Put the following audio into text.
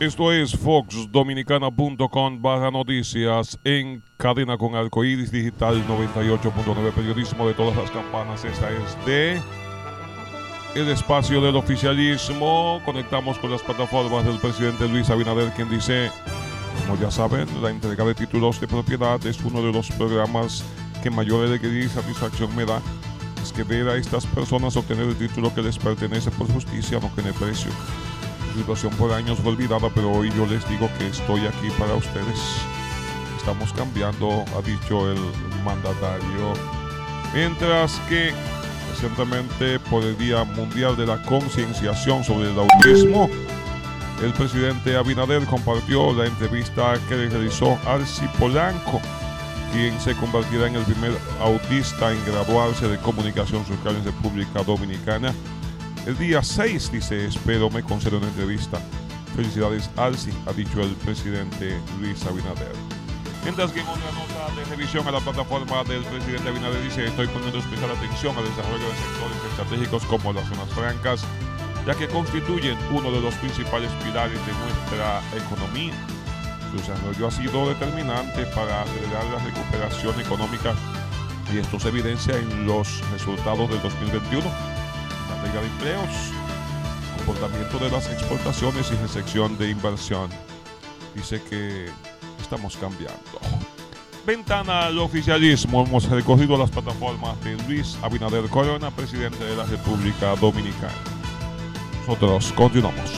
Esto es foxdominicana.com barra noticias en cadena con arcoíris digital 98.9 periodismo de todas las campanas. Esta es de el espacio del oficialismo. Conectamos con las plataformas del presidente Luis Abinader quien dice, como ya saben, la entrega de títulos de propiedad es uno de los programas que mayor alegría y satisfacción me da. Es que ver a estas personas obtener el título que les pertenece por justicia no tiene precio situación por años fue olvidada, pero hoy yo les digo que estoy aquí para ustedes. Estamos cambiando, ha dicho el mandatario. Mientras que recientemente por el Día Mundial de la Concienciación sobre el Autismo, el presidente Abinader compartió la entrevista que le realizó Arci Polanco, quien se convertirá en el primer autista en graduarse de comunicación social en República Dominicana el día 6, dice, espero me conceda una entrevista. Felicidades, Alci, ha dicho el presidente Luis Abinader. Mientras que en otra nota de revisión a la plataforma del presidente Abinader dice, estoy poniendo especial atención al desarrollo de sectores estratégicos como las zonas francas, ya que constituyen uno de los principales pilares de nuestra economía. Su desarrollo ha sido determinante para acelerar la recuperación económica y esto se evidencia en los resultados del 2021 de empleos, comportamiento de las exportaciones y recepción de inversión. Dice que estamos cambiando. Ventana al oficialismo. Hemos recorrido las plataformas de Luis Abinader Corona, presidente de la República Dominicana. Nosotros continuamos.